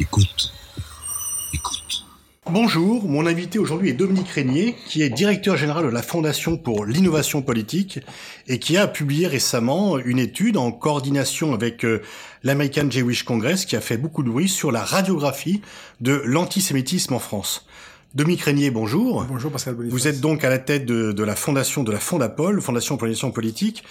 Écoute. Écoute. Bonjour, mon invité aujourd'hui est Dominique Régnier, qui est directeur général de la Fondation pour l'innovation politique et qui a publié récemment une étude en coordination avec euh, l'American Jewish Congress qui a fait beaucoup de bruit sur la radiographie de l'antisémitisme en France. Dominique Régnier, bonjour. Bonjour Pascal Boniface. Vous êtes donc à la tête de, la fondation de la Fondapol, Fondation pour l'innovation politique.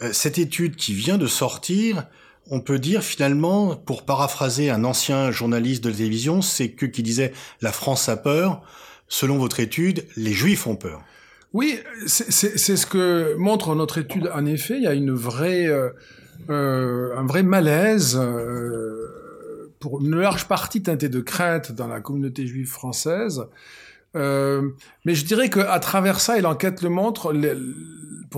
Euh, cette étude qui vient de sortir on peut dire finalement, pour paraphraser un ancien journaliste de télévision, c'est que qui disait la France a peur. Selon votre étude, les Juifs ont peur. Oui, c'est ce que montre notre étude. En effet, il y a une vraie, euh, euh, un vrai malaise euh, pour une large partie teintée de crainte dans la communauté juive française. mais je dirais qu'à travers ça, et l'enquête le montre,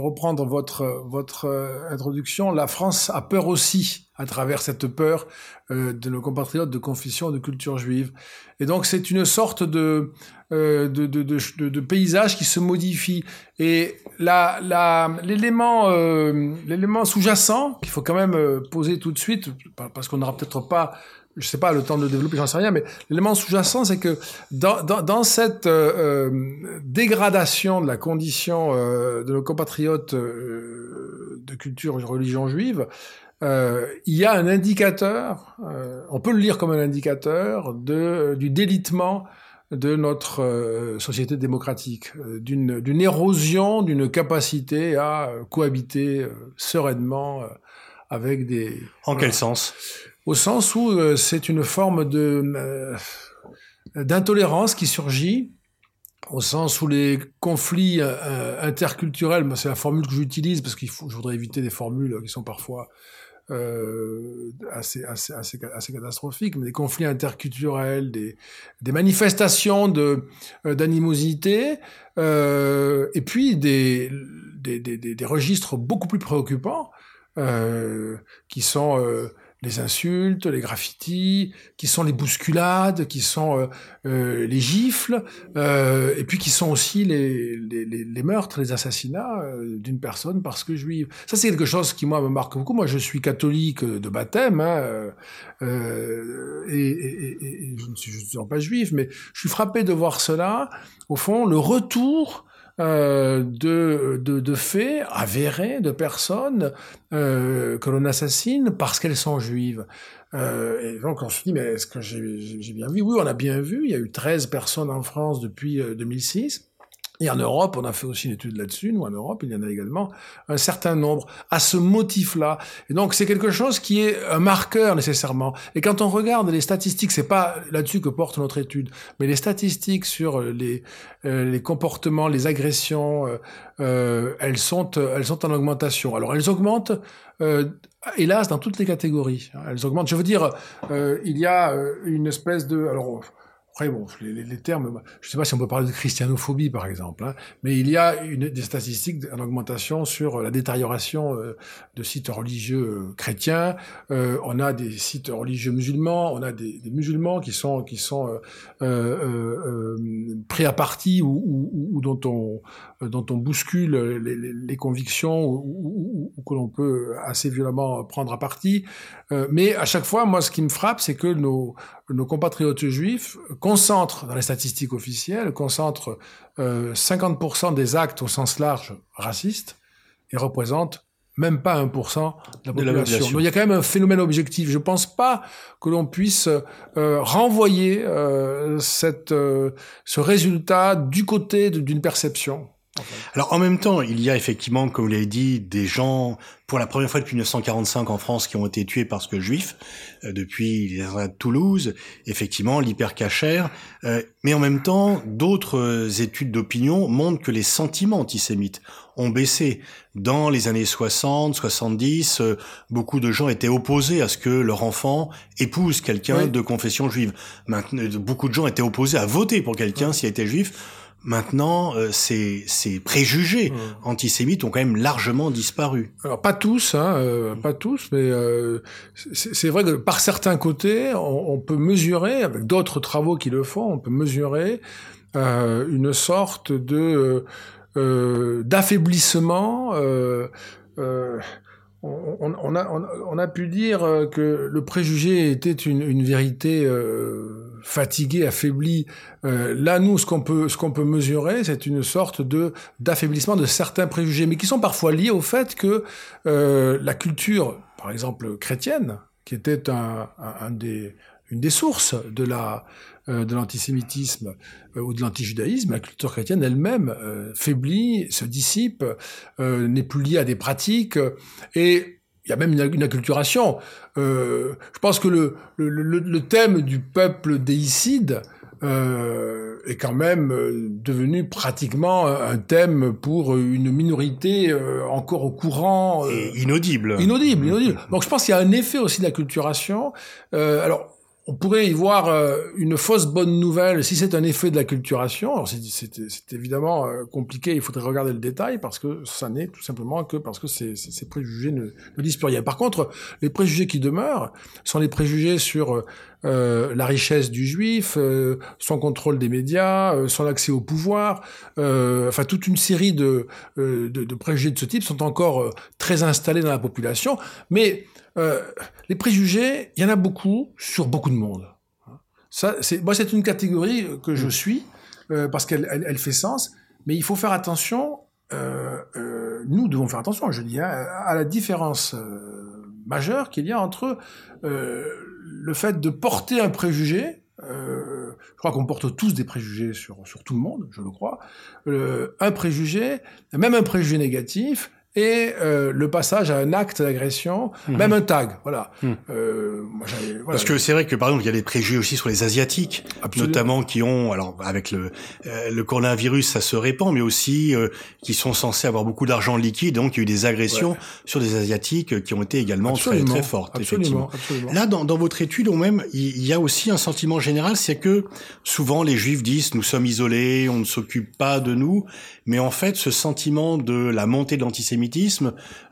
reprendre votre, votre euh, introduction, la France a peur aussi à travers cette peur euh, de nos compatriotes de confession de culture juive. Et donc c'est une sorte de, euh, de, de, paysage qui se modifie. Et l'élément euh, l'élément sous-jacent qu'il faut quand même poser tout de suite, parce qu'on n'aura peut-être pas je sais pas le temps de développer, j'en sais rien, mais l'élément sous-jacent, c'est que dans, dans, dans cette euh, euh dégradation de la condition euh, de nos compatriotes euh, de culture et de religion juive, il y a un indicateur, on peut le lire comme un indicateur de, du délitement de notre société démocratique, d'une érosion, d'une capacité à cohabiter sereinement avec des... En quel sens? Au sens où euh, c'est une forme euh, d'intolérance qui surgit, au sens où les conflits euh, interculturels, c'est la formule que j'utilise parce qu'il faut, je voudrais éviter des formules qui sont parfois assez, assez, mais des conflits interculturels, des, manifestations d'animosité, et puis des, registres beaucoup plus préoccupants qui sont les insultes, les graffitis, qui sont les bousculades, qui sont euh, euh, les gifles, euh, et puis qui sont aussi les, les, les meurtres, les assassinats d'une personne parce que juive. Ça, c'est quelque chose qui, moi, me marque beaucoup. Moi, je suis catholique de baptême, hein, et, et, et, je ne suis justement pas juif, mais je suis frappé de voir cela, au fond, le retour euh, de, de, de, faits avérés de personnes euh, que l'on assassine parce qu'elles sont juives. Euh, et donc on se dit, mais est-ce que j'ai bien vu? Oui, on a bien vu. Il y a eu 13 personnes en France depuis 2006. Et en Europe, on a fait aussi une étude là-dessus. Nous, en Europe, il y en a également un certain nombre à ce motif-là. Et donc, c'est quelque chose qui est un marqueur nécessairement. Et quand on regarde les statistiques, c'est pas là-dessus que porte notre étude, mais les statistiques sur les euh, les comportements, les agressions, euh, euh, elles sont elles sont en augmentation. Alors, elles augmentent. hélas, dans toutes les catégories, elles augmentent. Je veux dire, il y a une espèce de, alors après, bon, les, termes, je ne sais pas si on peut parler de christianophobie, par exemple, hein, mais il y a une, des statistiques en augmentation sur la détérioration euh, de sites religieux euh, chrétiens. Euh, on a des sites religieux musulmans, on a des, des musulmans qui sont qui sont pris à partie ou, ou, ou, dont on dont on bouscule les, les convictions ou, que l'on peut assez violemment prendre à partie. mais à chaque fois, moi, ce qui me frappe, c'est que nos nos compatriotes juifs concentrent, dans les statistiques officielles, concentrent euh, 50% des actes au sens large racistes et représentent même pas 1% de la population. Donc il y a quand même un phénomène objectif. Je pense pas que l'on puisse euh, renvoyer euh, cette, euh, ce résultat du côté d'une perception. Alors en même temps, il y a effectivement, comme vous l'avez dit, des gens, pour la première fois depuis 1945 en France, qui ont été tués parce que juifs, euh, depuis les de Toulouse, effectivement, l'hypercachère. Euh, mais en même temps, d'autres euh, études d'opinion montrent que les sentiments antisémites ont baissé. Dans les années 60, 70, beaucoup de gens étaient opposés à ce que leur enfant épouse quelqu'un de confession juive. Maintenant, beaucoup de gens étaient opposés à voter pour quelqu'un s'il était juif Maintenant, euh, ces, ces, préjugés antisémites ont quand même largement disparu. Alors pas tous, hein, euh, pas tous, mais euh, c'est vrai que par certains côtés, on, on peut mesurer, avec d'autres travaux qui le font, on peut mesurer euh, une sorte de d'affaiblissement on, a, on, a, pu dire euh, que le préjugé était une, une vérité euh, fatiguée, affaiblie. Euh, là, nous, ce qu'on peut, ce qu'on peut mesurer, c'est une sorte de d'affaiblissement de certains préjugés, mais qui sont parfois liés au fait que euh, la culture, par exemple chrétienne, qui était un, un, des, une des sources de la de l'antisémitisme ou de l'antijudaïsme, la culture chrétienne elle-même faiblit, se dissipe, n'est plus liée à des pratiques et il y a même une, acculturation. Euh, je pense que le, le, le, thème du peuple déicide euh, est quand même euh, devenu pratiquement un thème pour une minorité euh, encore au courant. Et inaudible. Inaudible, inaudible. Donc je pense qu'il y a un effet aussi d'acculturation. alors on pourrait y voir euh, une fausse bonne nouvelle si c'est un effet de la culturation. c'est évidemment euh, compliqué, il faudrait regarder le détail parce que ça n'est tout simplement que parce que ces, préjugés ne, ne, disent plus rien. Par contre, les préjugés qui demeurent sont les préjugés sur euh, la richesse du juif, son contrôle des médias, son accès au pouvoir, enfin toute une série de, de, de, préjugés de ce type sont encore très installés dans la population, mais euh, les préjugés, il y en a beaucoup sur beaucoup de monde. Ça, c'est, moi, c'est une catégorie que je suis euh, parce qu'elle elle, fait sens, mais il faut faire attention. Euh, nous devons faire attention, je dis, hein, à la différence majeure qu'il y a entre le fait de porter un préjugé. je crois qu'on porte tous des préjugés sur, sur tout le monde, je le crois. un préjugé, même un préjugé négatif, et euh, le passage à un acte d'agression, mhm. même un tag, voilà. Mhm. Euh, moi, voilà. Parce que c'est vrai que par exemple il y a des préjugés aussi sur les asiatiques, notamment qui ont, alors avec le euh, le coronavirus ça se répand, mais aussi euh, qui sont censés avoir beaucoup d'argent liquide, donc il y a eu des agressions sur des asiatiques qui ont été également très très fortes. Absolument, effectivement. Là dans, dans votre étude, même il y a aussi un sentiment général, c'est que souvent les juifs disent nous sommes isolés, on ne s'occupe pas de nous, mais en fait ce sentiment de la montée de l'antisémitisme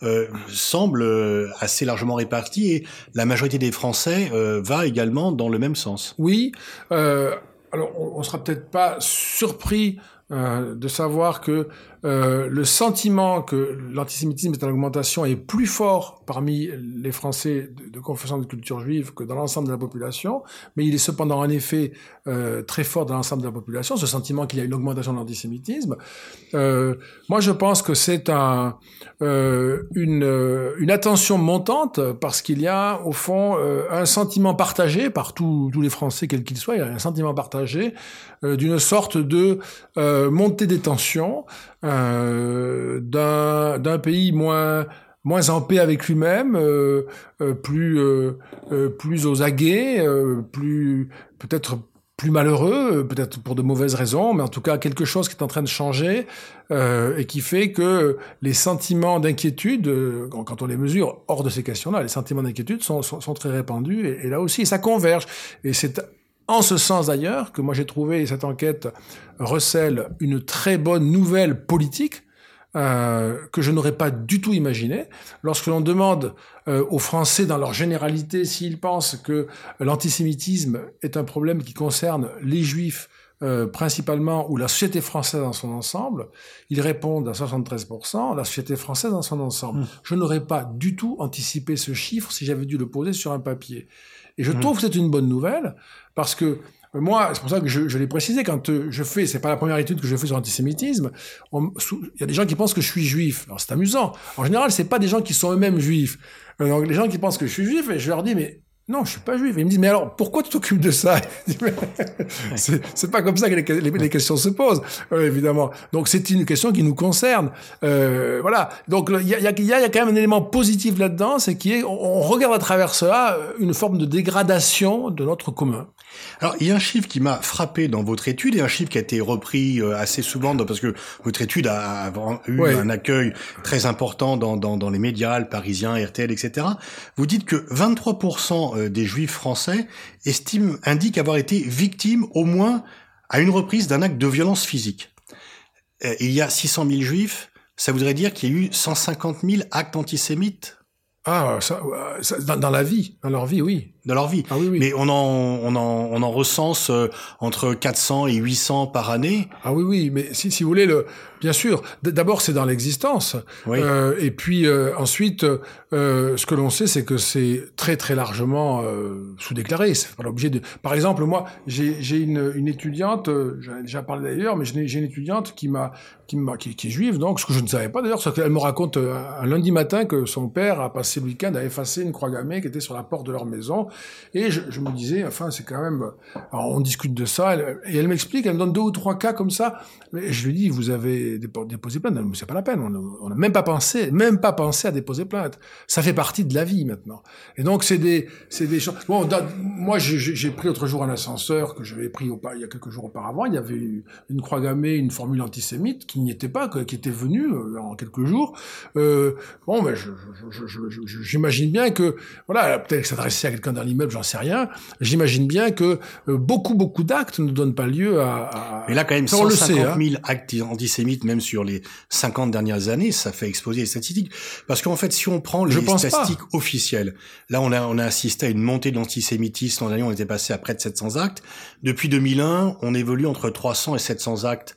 euh, semble euh, assez largement réparti et la majorité des Français euh, va également dans le même sens. Oui. alors, on, on sera peut-être pas surpris de savoir que euh, le sentiment que l'antisémitisme est en augmentation est plus fort parmi les Français de, confession de culture juive que dans l'ensemble de la population, mais il est cependant en effet euh, très fort dans l'ensemble de la population, ce sentiment qu'il y a une augmentation de l'antisémitisme. Euh, moi, je pense que c'est un, euh, une, une attention montante parce qu'il y a au fond un sentiment partagé par tous les Français, quels qu'ils soient, il y a un sentiment partagé d'une sorte de montée des tensions. Euh, d'un pays moins moins en paix avec lui-même, euh, euh, plus plus aux aguets, plus peut-être plus malheureux, peut-être pour de mauvaises raisons, mais en tout cas quelque chose qui est en train de changer et qui fait que les sentiments d'inquiétude, quand on les mesure hors de ces questions-là, les sentiments d'inquiétude sont, sont, très répandus et, et, là aussi ça converge. Et c'est en ce sens d'ailleurs que moi j'ai trouvé cette enquête recèle une très bonne nouvelle politique euh, que je n'aurais pas du tout imaginé. Lorsque l'on demande euh, aux Français dans leur généralité s'ils pensent que l'antisémitisme est un problème qui concerne les Juifs euh, principalement ou la société française dans son ensemble, ils répondent à 73% la société française dans son ensemble. Mmh. Je n'aurais pas du tout anticipé ce chiffre si j'avais dû le poser sur un papier. Et je mmh. trouve que c'est une bonne nouvelle parce que euh, moi, c'est pour ça que je, je l'ai précisé, quand euh, je fais, c'est pas la première étude que je fais sur l'antisémitisme, il y a des gens qui pensent que je suis juif. Alors c'est amusant. En général, c'est pas des gens qui sont eux-mêmes juifs. Euh, donc les gens qui pensent que je suis juif, et je leur dis, mais non, je suis pas juif. Ils me disent, mais alors, pourquoi tu t'occupes de ça? C'est pas comme ça que les, questions se posent, euh, évidemment. Donc, c'est une question qui nous concerne. Euh, voilà. Donc, il y a, y, a, y a, quand même un élément positif là-dedans, c'est qu'on on regarde à travers cela une forme de dégradation de notre commun. Alors, il y a un chiffre qui m'a frappé dans votre étude, et un chiffre qui a été repris euh, assez souvent, parce que votre étude a eu un accueil très important dans, dans, dans les médias, le Parisien, RTL, etc. Vous dites que 23% euh, des Juifs français estiment, indiquent avoir été victimes au moins à une reprise d'un acte de violence physique. Euh, il y a 600 000 Juifs, ça voudrait dire qu'il y a eu 150 000 actes antisémites? Ah, ça, dans, la vie, dans leur vie, oui. De leur vie. Ah oui, oui. Mais on en, on en, on en recense euh, entre 400 et 800 par année. Ah oui, oui, mais si, si vous voulez, le, bien sûr, d'abord c'est dans l'existence. Oui. Euh, et puis euh, ensuite, euh, ce que l'on sait, c'est que c'est très très largement euh, sous-déclaré. C'est pas l'objet de. Par exemple, moi, j'ai j'ai une, une étudiante, euh, j'en ai déjà parlé d'ailleurs, mais j'ai une étudiante qui m'a qui, m'a qui, qui est juive, donc ce que je ne savais pas d'ailleurs, c'est qu'elle me raconte euh, un lundi matin que son père a passé le week-end à effacer une croix gammée qui était sur la porte de leur maison, et je, me disais, enfin, c'est quand même. Alors, on discute de ça, et elle m'explique, elle me donne deux ou trois cas comme ça. Mais je lui dis, vous avez dépo- déposé plainte. Dit, C'est pas la peine. On n'a même pas pensé, même pas pensé à déposer plainte. Ça fait partie de la vie maintenant. Et donc, c'est des, c'est des choses. Bon, moi, j'ai- pris l'autre jour un ascenseur que j'avais pris il y a quelques jours auparavant. Il y avait une croix gammée, une formule antisémite qui n'y était pas, qui était venue euh, en quelques jours. Euh, bon, ben, j'imagine bien que, voilà, peut-être s'adresser à quelqu'un dans l'immeuble, j'en sais rien. J'imagine bien que euh, beaucoup, beaucoup d'actes ne donnent pas lieu à. à- Mais là, quand même, Ça, on le 150 sait, hein. 000 actes antisémites, même sur les 50 dernières années, ça fait exploser les statistiques. Parce qu'en fait, si on prend les pense pas. statistiques officielles, là, on a, on a assisté à une montée de l'antisémitisme. L'an dernier, on était passé à près de 700 actes. Depuis 2001, on évolue entre 300 et 700 actes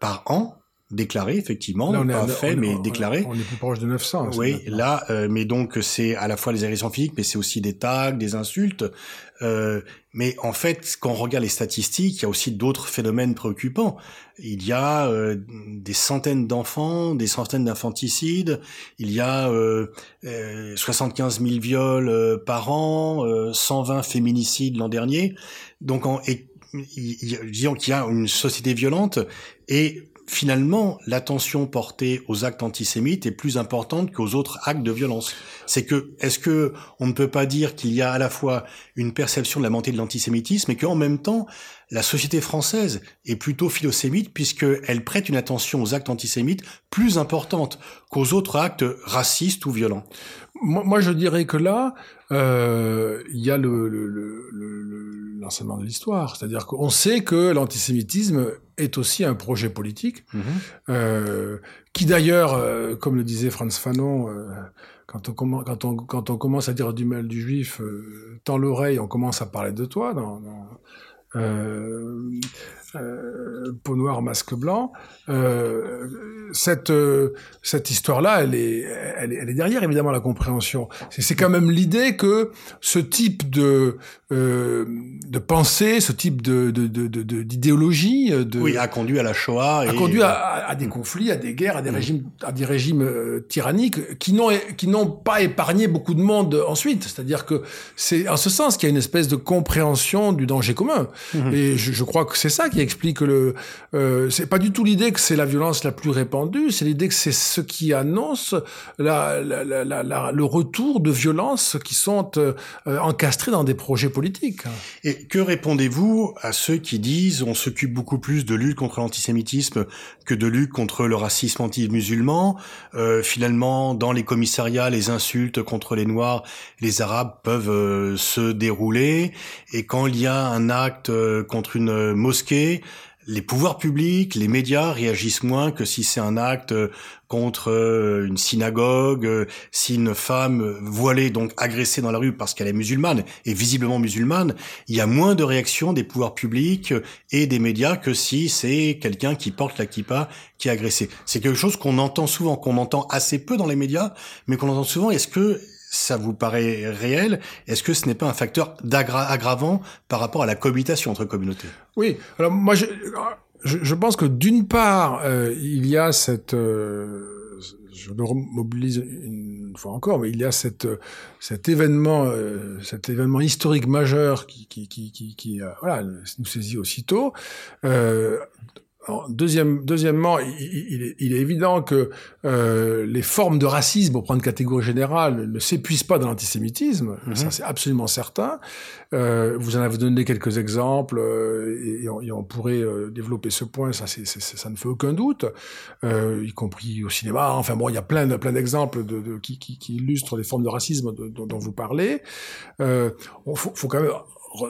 par an, déclarés, effectivement. Là, on pas faits, on- mais on- déclarés. On est plus proche de 900. c'est Oui, là, euh, mais donc c'est à la fois les agressions physiques, mais c'est aussi des tags, des insultes. Euh, mais en fait, quand on regarde les statistiques, il y a aussi d'autres phénomènes préoccupants. Il y a euh, des centaines d'enfants, des centaines d'infanticides. Il y a euh, euh, 75 000 viols euh, par an, euh, 120 féminicides l'an dernier. Donc, en, et, disons qu'il y a une société violente et finalement, l'attention portée aux actes antisémites est plus importante qu'aux autres actes de violence. C'est que, est-ce que on ne peut pas dire qu'il y a à la fois une perception de la montée de l'antisémitisme et qu'en même temps, la société française est plutôt philosémite puisqu'elle prête une attention aux actes antisémites plus importante qu'aux autres actes racistes ou violents. Moi, moi, je dirais que là, euh, il y a le, le, le, le- le- l'enseignement de l'histoire. C'est-à-dire qu'on sait que l'antisémitisme est aussi un projet politique, euh, qui d'ailleurs, euh, comme le disait Franz Fanon, quand, on commen- quand, on, quand on commence à dire du mal du juif, tend l'oreille, on commence à parler de toi dans, dans euh, euh, peau noire, masque blanc. Euh, cette, euh, cette histoire-là, elle est, elle, est, elle est derrière évidemment la compréhension. C'est, c'est quand même l'idée que ce type de, euh, de pensée, ce type de, de, de, de- de- d'idéologie, de, Oui, a conduit à la Shoah. a et... conduit à, à- à des conflits, à des guerres, à des régimes, à des régimes euh, tyranniques qui n'ont qui n'ont pas épargné beaucoup de monde ensuite. C'est-à-dire que c'est en ce sens qu'il y a une espèce de compréhension du danger commun. Mhm. Et je, je crois que c'est ça qui explique le. Euh, c'est pas du tout l'idée que c'est la violence la plus répandue. C'est l'idée que c'est ce qui annonce le retour de violences qui sont euh, euh, encastrées dans des projets politiques. Et que répondez-vous à ceux qui disent on s'occupe beaucoup plus de lutte contre l'antisémitisme que de lutte contre le racisme anti-musulman? Euh, Finalement, dans les commissariats, les insultes contre les Noirs, les Arabes peuvent euh, se dérouler. Et quand il y a un acte contre une mosquée, les pouvoirs publics, les médias réagissent moins que si c'est un acte euh, contre euh, une synagogue, euh, si une femme voilée, donc agressée dans la rue parce qu'elle est musulmane, et visiblement musulmane, il y a moins de réactions des pouvoirs publics et des médias que si c'est quelqu'un qui porte la kippa qui est agressé. C'est quelque chose qu'on entend souvent, qu'on entend assez peu dans les médias, mais qu'on entend souvent. Est-ce que ça vous paraît réel? Est-ce que ce n'est pas un facteur aggravant par rapport à la cohabitation entre communautés? Oui, alors moi je, je, pense que d'une part, euh, il y a cette... euh, je le mobilise une fois encore, mais il y a cette, euh, cet événement, euh, cet événement historique majeur qui, qui, qui, qui, qui, euh, voilà, nous saisit aussitôt. Euh, alors, deuxième, deuxièmement, il, il est, il est évident que euh, les formes de racisme, pour prendre catégorie générale, ne s'épuisent pas dans l'antisémitisme. Mhm. Ça, c'est absolument certain. Euh, vous en avez donné quelques exemples euh, et, et on, et on pourrait euh, développer ce point. Ça, c'est, ça ne fait aucun doute, euh, y compris au cinéma. Enfin bon, il y a plein, de- plein d'exemples de, de- qui, qui, qui illustrent les formes de racisme de- dont- vous parlez. Euh, on faut, faut quand même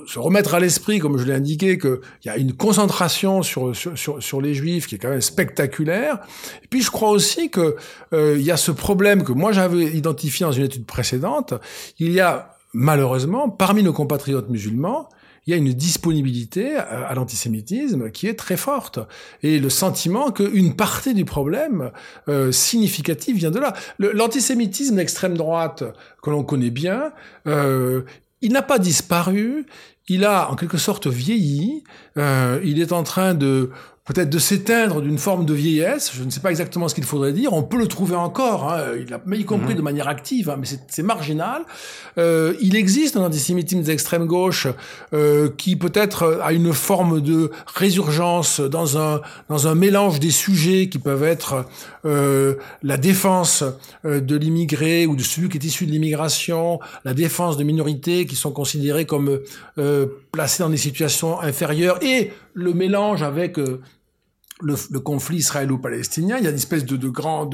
se remettre à l'esprit, comme je l'ai indiqué, qu'il y a une concentration sur, sur, sur, les juifs qui est quand même spectaculaire. Et puis je crois aussi que euh, il y a ce problème que moi j'avais identifié dans une étude précédente. Il y a malheureusement, parmi nos compatriotes musulmans, il y a une disponibilité à, l'antisémitisme qui est très forte et le sentiment qu'une partie du problème euh, significatif vient de là. L'antisémitisme d'extrême droite que l'on connaît bien, euh, il n'a pas disparu, il a en quelque sorte vieilli, euh, il est en train de peut-être de s'éteindre d'une forme de vieillesse, je ne sais pas exactement ce qu'il faudrait dire, on peut le trouver encore, hein, il a, mais y compris mhm. de manière active, hein, mais c'est marginal. Euh, il existe un antisémitisme d'extrême gauche euh, qui peut-être a une forme de résurgence dans un, dans un mélange des sujets qui peuvent être euh, la défense euh, de l'immigré ou de celui qui est issu de l'immigration, la défense de minorités qui sont considérées comme placées dans des situations inférieures et le mélange avec euh, le, conflit israélo-palestinien. Il y a une espèce de, de grand,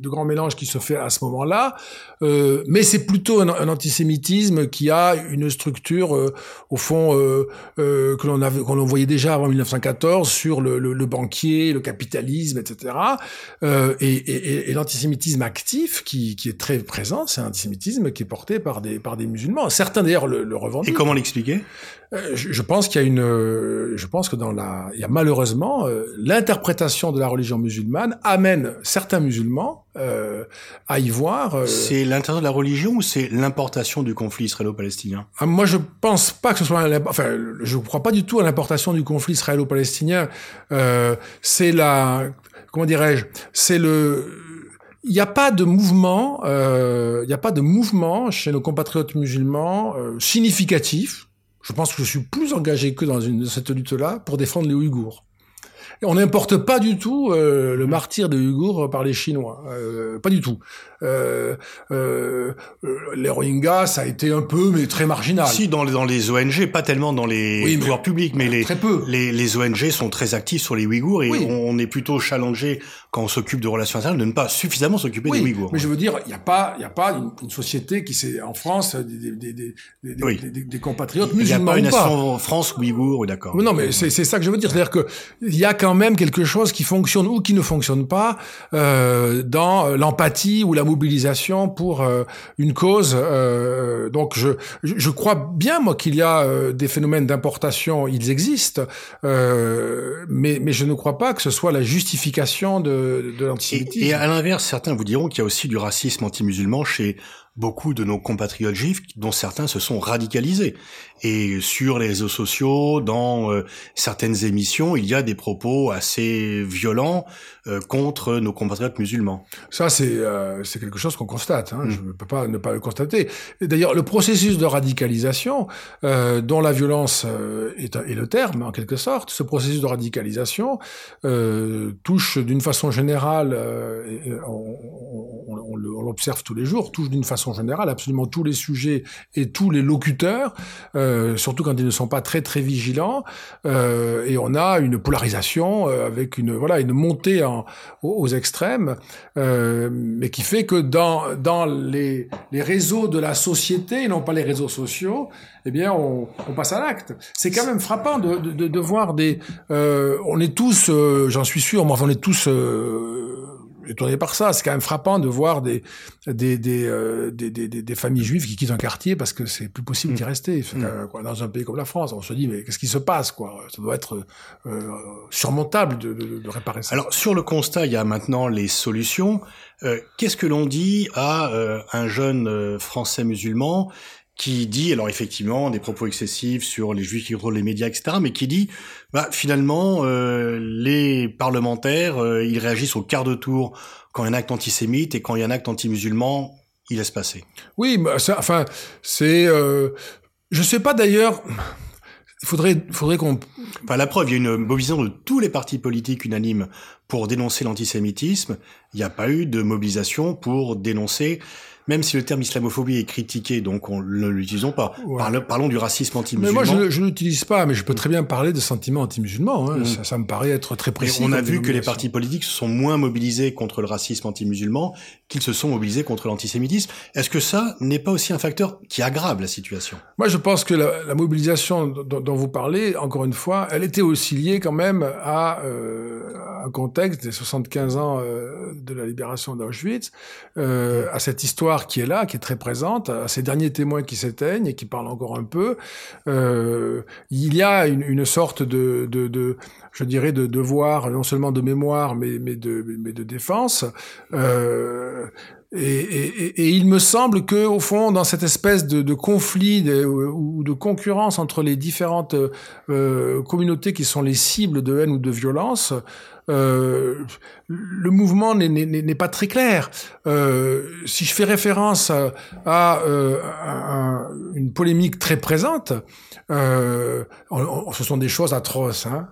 de, grand mélange qui se fait à ce moment-là. Euh, mais c'est plutôt un, un, antisémitisme qui a une structure, euh, au fond, euh, euh que l'on avait, qu'on voyait déjà avant 1914 sur le, le, le banquier, le capitalisme, etc. Euh, et, et, et l'antisémitisme actif, qui, qui, est très présent, c'est un antisémitisme qui est porté par des, par des musulmans. Certains d'ailleurs le, le revendiquent. Et comment l'expliquer? Euh, je, je, pense qu'il y a une, je pense que dans la, il y a malheureusement l'interprétation de la religion musulmane amène certains musulmans euh, à y voir. Euh, c'est l'intérieur de la religion ou c'est l'importation du conflit israélo-palestinien? Ah, Moi, je pense pas que ce soit, enfin, je ne crois pas du tout à l'importation du conflit israélo-palestinien. Euh, c'est la, comment dirais-je C'est le il n'y a pas de mouvement, euh, il n'y a pas de mouvement chez nos compatriotes musulmans euh, significatif. Je pense que je suis plus engagé que dans une, cette lutte-là pour défendre les Ouïghours. On n'importe pas du tout euh, le martyr de Uyghur par les Chinois, euh, pas du tout. Euh, euh, les Rohingyas, ça a été un peu, mais très marginal. Si, dans les, dans les ONG, pas tellement dans les oui, pouvoirs publics, mais les, très peu. Les, les, ONG sont très actifs sur les Ouïghours et on est plutôt challengé quand on s'occupe de relations internationales de ne pas suffisamment s'occuper des Ouïghours. Mais je veux dire, il n'y a pas, il a pas une, une, société qui s'est en France des, des, des, des, des compatriotes musulmans. Il n'y a pas une nation France Ouïghour, d'accord. Non, mais c'est ça que je veux dire, c'est-à-dire que il y a quand même quelque chose qui fonctionne ou qui ne fonctionne pas euh, dans l'empathie ou la mobilisation pour euh, une cause. Euh, donc je, je crois bien moi qu'il y a des phénomènes d'importation, ils existent, mais, mais je ne crois pas que ce soit la justification de, de l'antisémitisme. Et, et, à l'inverse, certains vous diront qu'il y a aussi du racisme anti-musulman chez beaucoup de nos compatriotes juifs, dont certains se sont radicalisés. Et sur les réseaux sociaux, dans euh, certaines émissions, il y a des propos assez violents euh, contre nos compatriotes musulmans. Ça, c'est euh, c'est quelque chose qu'on constate. Hein. Mm. Je ne peux pas ne pas le constater. D'ailleurs, le processus de radicalisation, dont la violence est, est, le terme, en quelque sorte, ce processus de radicalisation touche d'une façon générale, on, on l'observe tous les jours, touche d'une façon générale absolument tous les sujets et tous les locuteurs, euh, surtout quand ils ne sont pas très très vigilants. Euh, et on a une polarisation euh, avec une voilà une montée en, aux, extrêmes, euh, mais qui fait que dans dans les, les réseaux de la société, et non pas les réseaux sociaux, eh bien on, on passe à l'acte. C'est quand même frappant de, de, de voir des. Euh, on est tous, euh, j'en suis sûr, moi on est tous étonné par ça. C'est quand même frappant de voir des des des, euh, des, des, des, familles juives qui quittent un quartier parce que c'est plus possible d'y mm. rester. Mm. Quoi, dans un pays comme la France, on se dit mais qu'est-ce qui se passe quoi? Ça doit être euh, surmontable de, de, de, réparer ça. Alors sur le constat, il y a maintenant les solutions. Euh, qu'est-ce que l'on dit à euh, un jeune euh, français musulman qui dit, alors effectivement, des propos excessifs sur les juifs qui contrôlent les médias, etc., mais qui dit, bah, finalement, euh, les parlementaires, euh, ils réagissent au quart de tour quand il y a un acte antisémite et quand il y a un acte anti-musulman, ils laissent passer. Oui, bah, ça, enfin, c'est... Euh, je sais pas d'ailleurs... Il faudrait, faudrait qu'on. Enfin, la preuve, il y a une mobilisation de tous les partis politiques unanimes pour dénoncer l'antisémitisme. Il n'y a pas eu de mobilisation pour dénoncer même si le terme islamophobie est critiqué, donc on ne l'utilisons pas. parlons du racisme anti-musulman. Mais moi, je ne l'utilise pas, mais je peux très bien parler de sentiments anti-musulmans. Hein. Mm. Ça, me paraît être très précis. on a vu que les partis politiques se sont moins mobilisés contre le racisme anti-musulman qu'ils se sont mobilisés contre l'antisémitisme. Est-ce que ça n'est pas aussi un facteur qui aggrave la situation? Moi, je pense que la, mobilisation dont, vous parlez, encore une fois, elle était aussi liée quand même à euh, un contexte des 75 ans euh, de la libération d'Auschwitz, euh, à cette histoire qui est là, qui est très présente, à ces derniers témoins qui s'éteignent et qui parlent encore un peu. Euh, il y a une, une sorte de, de, de, je dirais, de devoir non seulement de mémoire, mais, mais, de, mais de défense. Et, et, et, il me semble que, au fond, dans cette espèce de, de conflit de, ou de concurrence entre les différentes euh, communautés qui sont les cibles de haine ou de violence, euh, le mouvement n'est pas très clair. Euh, si je fais référence à, euh, une polémique très présente, euh, ce sont des choses atroces. Hein,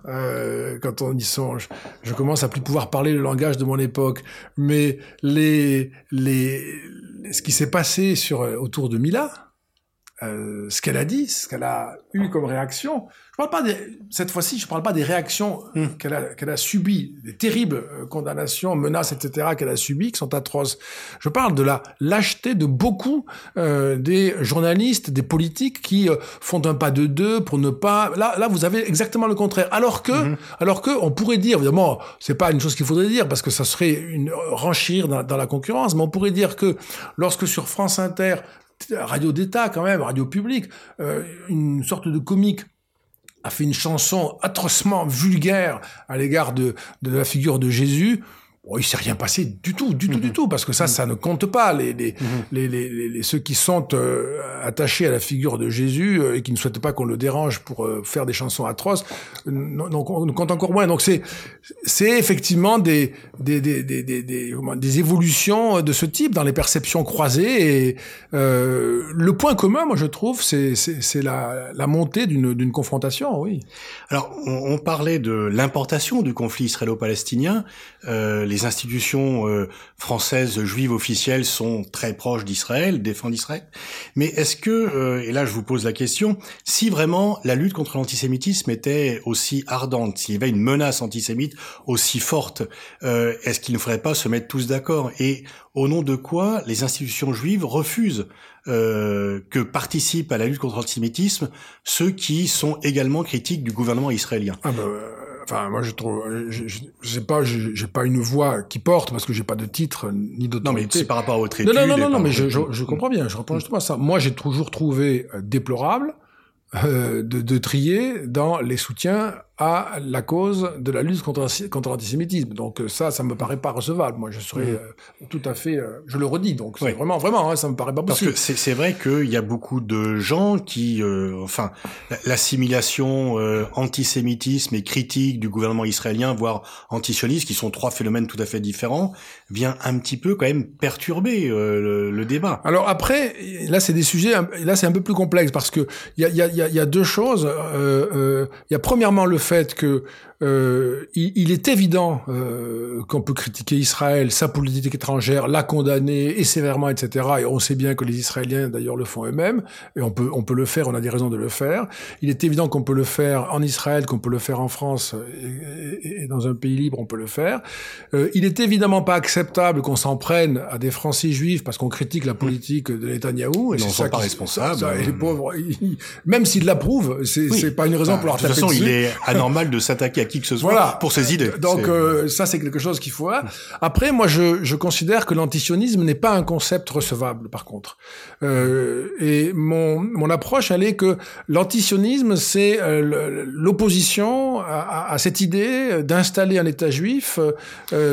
quand on y songe, je commence à plus pouvoir parler le langage de mon époque, mais les, les, ce qui s'est passé sur autour de Mila, euh, ce qu'elle a dit, ce qu'elle a eu comme réaction, je parle pas des, cette fois-ci, je parle pas des réactions hmm. qu'elle a, qu'elle a subies, des terribles euh, condamnations, menaces, etc. qu'elle a subies, qui sont atroces. Je parle de la lâcheté de beaucoup euh, des journalistes, des politiques qui euh, font un pas de deux pour ne pas. Là, là, vous avez exactement le contraire. Alors que, hmm. alors que, on pourrait dire, évidemment, c'est pas une chose qu'il faudrait dire parce que ça serait une renchir dans, dans la concurrence, mais on pourrait dire que lorsque sur France Inter radio d'État quand même, radio publique, euh, une sorte de comique a fait une chanson atrocement vulgaire à l'égard de, de la figure de Jésus, Oh, il s'est rien passé du tout, du tout, du mhm. tout, parce que ça, ça ne compte pas. Les, les, mhm. les, les, les, ceux qui sont euh, attachés à la figure de Jésus euh, et qui ne souhaitent pas qu'on le dérange pour euh, faire des chansons atroces, donc on compte encore moins. Donc c'est c'est effectivement des des, des, des, des, des, évolutions de ce type dans les perceptions croisées. Et le point commun, moi, je trouve, c'est c'est la, la montée d'une d'une confrontation, oui. Alors, on, on parlait de l'importation du conflit israélo-palestinien. les les institutions euh, françaises juives officielles sont très proches d'Israël, défendent Israël. Mais est-ce que, euh, et là je vous pose la question, si vraiment la lutte contre l'antisémitisme était aussi ardente, s'il y avait une menace antisémite aussi forte, euh, est-ce qu'il ne faudrait pas se mettre tous d'accord? Et au nom de quoi les institutions juives refusent que participent à la lutte contre l'antisémitisme ceux qui sont également critiques du gouvernement israélien? Ah bah, Enfin, moi, je trouve, je, je, sais pas, j'ai pas une voix qui porte parce que j'ai pas de titre ni d'autorité. Non, mais c'est par rapport à votre étude. Non, non, non, non, mais je, je, comprends bien. Je reprends justement ça. Moi, j'ai toujours trouvé euh, déplorable euh, de, de, trier dans les soutiens à la cause de la lutte contre, contre l'antisémitisme. Donc euh, ça, ça me paraît pas recevable. Moi, je serais mmh. euh, tout à fait, euh, je le redis. Donc vraiment, vraiment, hein, ça me paraît pas possible. Parce que c'est vrai qu'il y a beaucoup de gens qui, enfin, l'assimilation antisémitisme et critique du gouvernement israélien, voire antisioniste, qui sont trois phénomènes tout à fait différents, vient un petit peu quand même perturber le, le, débat. Alors après, là c'est des sujets, là c'est un peu plus complexe parce que il y a, y, a, y a deux choses. Il y a premièrement le fait que euh, il, il, est évident euh, qu'on peut critiquer Israël, sa politique étrangère, la condamner et sévèrement, etc. Et on sait bien que les Israéliens d'ailleurs le font eux-mêmes, et on peut on peut le faire, on a des raisons de le faire. Il est évident qu'on peut le faire en Israël, qu'on peut le faire en France et, et, dans un pays libre, on peut le faire. Euh, il est évidemment pas acceptable qu'on s'en prenne à des Français juifs parce qu'on critique la politique de Netanyahou. Et c'est ça pas responsable. et les pauvres, même s'ils l'approuvent, c'est oui. pas une raison pour leur taper De toute façon, il est anormal de s'attaquer à qui que ce soit voilà. pour ses idées. Donc euh, ça, c'est quelque chose qu'il faut. Après, moi, je, je considère que l'antisionisme n'est pas un concept recevable, par contre. Euh, et mon, mon approche, elle est que l'antisionisme, c'est euh, l'opposition à, à, cette idée d'installer un État juif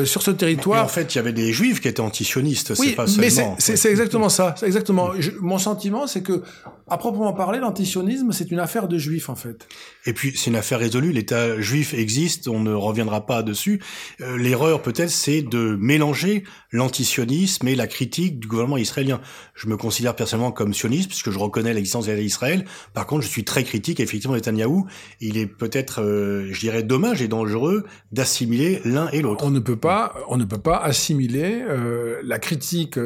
sur ce territoire. Mais en fait, il y avait des juifs qui étaient antisionistes. Oui, pas mais c'est exactement ça. C'est exactement. Je, mon sentiment, c'est que, à proprement parler, l'antisionisme, c'est une affaire de juifs, en fait. Et puis, c'est une affaire résolue. L'État juif existe on ne reviendra pas dessus. Euh, l'erreur peut-être, c'est de mélanger l'antisionisme et la critique du gouvernement israélien. Je me considère personnellement comme sioniste puisque je reconnais l'existence d'Israël. Par contre, je suis très critique effectivement Netanyahou. Il est peut-être, euh, je dirais, dommage et dangereux d'assimiler l'un et l'autre. On ne peut pas, on ne peut pas assimiler euh, la critique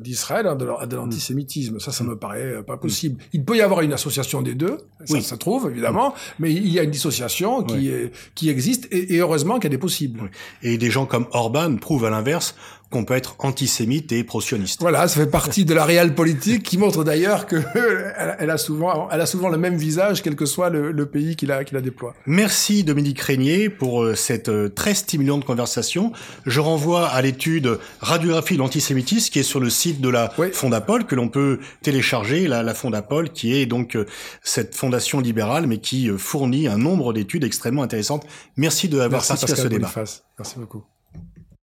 d'Israël à de l'antisémitisme. Ça, ça me paraît pas possible. Il peut y avoir une association des deux, ça, oui. ça trouve évidemment, mais il y a une dissociation qui, est, qui existe et, heureusement qu'elle est possible. Et des gens comme Orban prouvent à l'inverse qu'on peut être antisémite et pro-sioniste. Voilà, ça fait partie de la réelle politique qui montre d'ailleurs que elle a souvent, elle a souvent le même visage, quel que soit le, le pays qui la, qui la déploie. Merci Dominique Régnier pour euh, cette euh, très stimulante conversation. Je renvoie à l'étude Radiographie de l'antisémitisme qui est sur le site de la Oui. Fondapol que l'on peut télécharger, la, la Fondapol qui est donc euh, cette fondation libérale mais qui fournit un nombre d'études extrêmement intéressantes. Merci de avoir Merci participé à ce débat. Boniface. Merci beaucoup.